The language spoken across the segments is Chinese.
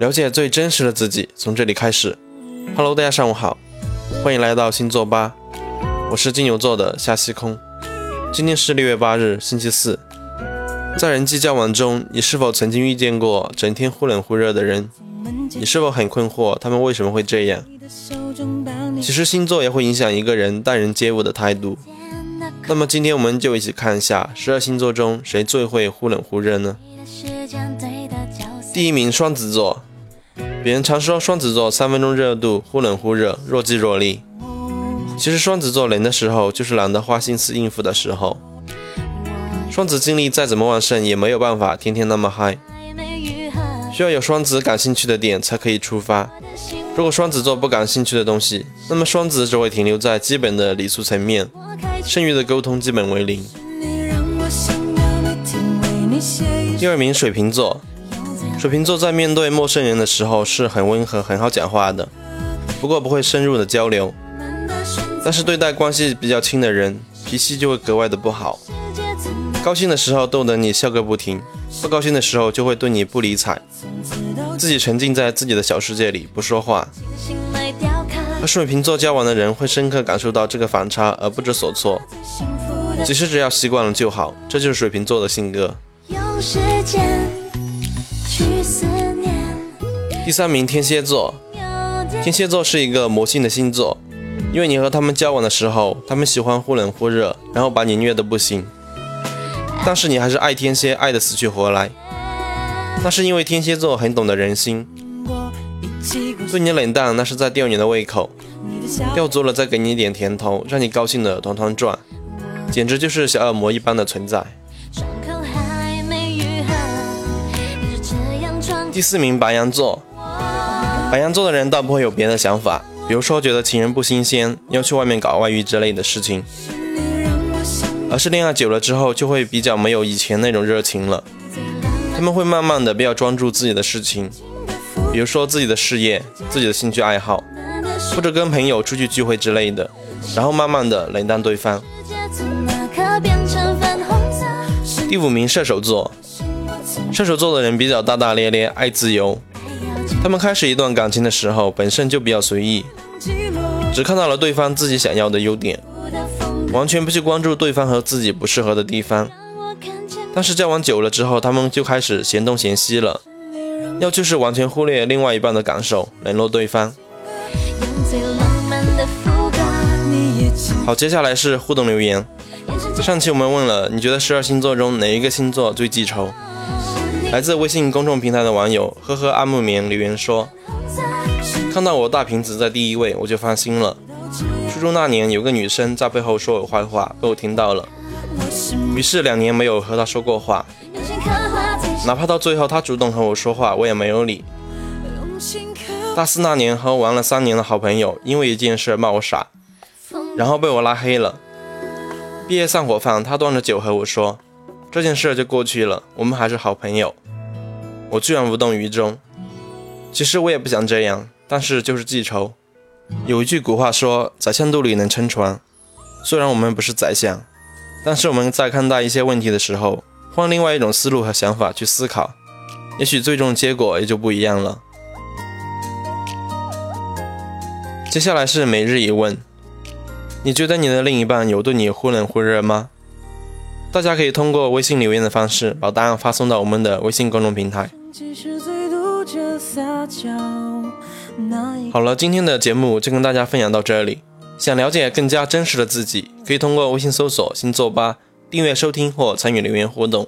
了解最真实的自己，从这里开始。Hello，大家上午好，欢迎来到星座吧，我是金牛座的夏西空。今天是六月八日，星期四。在人际交往中，你是否曾经遇见过整天忽冷忽热的人？你是否很困惑他们为什么会这样？其实星座也会影响一个人待人接物的态度。那么今天我们就一起看一下十二星座中谁最会忽冷忽热呢？第一名双子座。别人常说双子座三分钟热度，忽冷忽热，若即若离。其实双子座冷的时候，就是懒得花心思应付的时候。双子精力再怎么旺盛，也没有办法天天那么嗨，需要有双子感兴趣的点才可以出发。如果双子座不感兴趣的东西，那么双子只会停留在基本的礼数层面，剩余的沟通基本为零。第二名水瓶座。水瓶座在面对陌生人的时候是很温和、很好讲话的，不过不会深入的交流。但是对待关系比较亲的人，脾气就会格外的不好。高兴的时候逗得你笑个不停，不高兴的时候就会对你不理睬，自己沉浸在自己的小世界里不说话。和水瓶座交往的人会深刻感受到这个反差而不知所措。其实只要习惯了就好，这就是水瓶座的性格。第三名，天蝎座。天蝎座是一个魔性的星座，因为你和他们交往的时候，他们喜欢忽冷忽热，然后把你虐得不行。但是你还是爱天蝎，爱得死去活来。那是因为天蝎座很懂得人心，对你冷淡那是在吊你的胃口，吊足了再给你一点甜头，让你高兴的团团转，简直就是小恶魔一般的存在。第四名，白羊座。白羊座的人倒不会有别的想法，比如说觉得情人不新鲜，要去外面搞外遇之类的事情，而是恋爱久了之后就会比较没有以前那种热情了。他们会慢慢的比较专注自己的事情，比如说自己的事业、自己的兴趣爱好，或者跟朋友出去聚会之类的，然后慢慢的冷淡对方。第五名，射手座。射手座的人比较大大咧咧，爱自由。他们开始一段感情的时候，本身就比较随意，只看到了对方自己想要的优点，完全不去关注对方和自己不适合的地方。但是交往久了之后，他们就开始嫌东嫌西了，要就是完全忽略另外一半的感受，冷落对方。好，接下来是互动留言。上期我们问了，你觉得十二星座中哪一个星座最记仇？来自微信公众平台的网友呵呵阿木棉留言说：“看到我大瓶子在第一位，我就放心了。初中那年，有个女生在背后说我坏话，被我听到了，于是两年没有和她说过话。哪怕到最后她主动和我说话，我也没有理。大四那年，和我玩了三年的好朋友，因为一件事骂我傻，然后被我拉黑了。毕业散伙饭，他端着酒和我说。”这件事就过去了，我们还是好朋友。我居然无动于衷。其实我也不想这样，但是就是记仇。有一句古话说：“宰相肚里能撑船。”虽然我们不是宰相，但是我们在看待一些问题的时候，换另外一种思路和想法去思考，也许最终结果也就不一样了。接下来是每日一问：你觉得你的另一半有对你忽冷忽热吗？大家可以通过微信留言的方式把答案发送到我们的微信公众平台。好了，今天的节目就跟大家分享到这里。想了解更加真实的自己，可以通过微信搜索“星座吧”订阅收听或参与留言互动。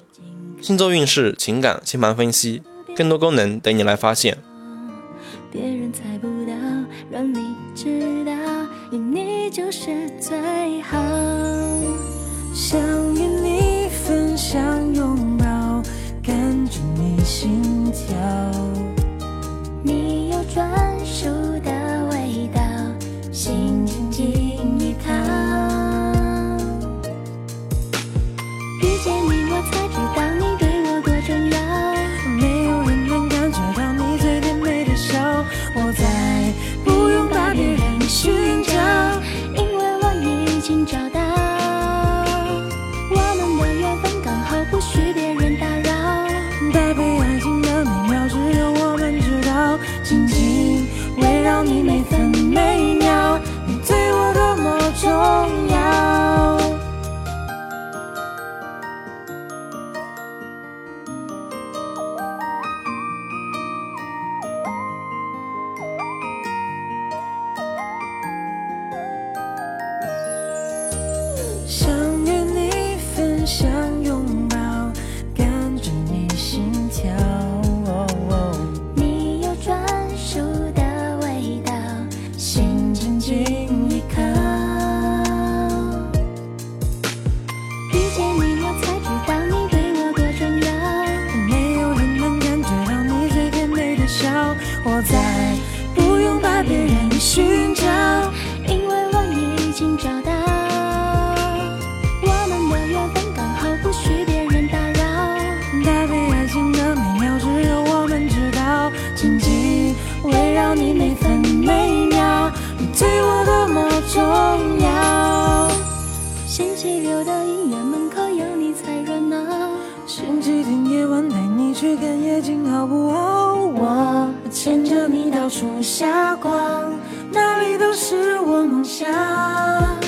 星座运势、情感、星盘分析，更多功能等你来发现。别人猜不到，让你知道，有你就是最好。想与你分享心跳，想与你分享拥抱，感觉你心跳。哦哦，你有专属的味道，心紧紧依靠。遇见你我才知道你对我多重要，没有人能感觉到你最甜美的笑，我再不用把别人寻找，因为我已经找到。的医院门口有你才热闹。星期天夜晚带你去看夜景好不好我牵着你到处瞎逛哪里都是我梦想。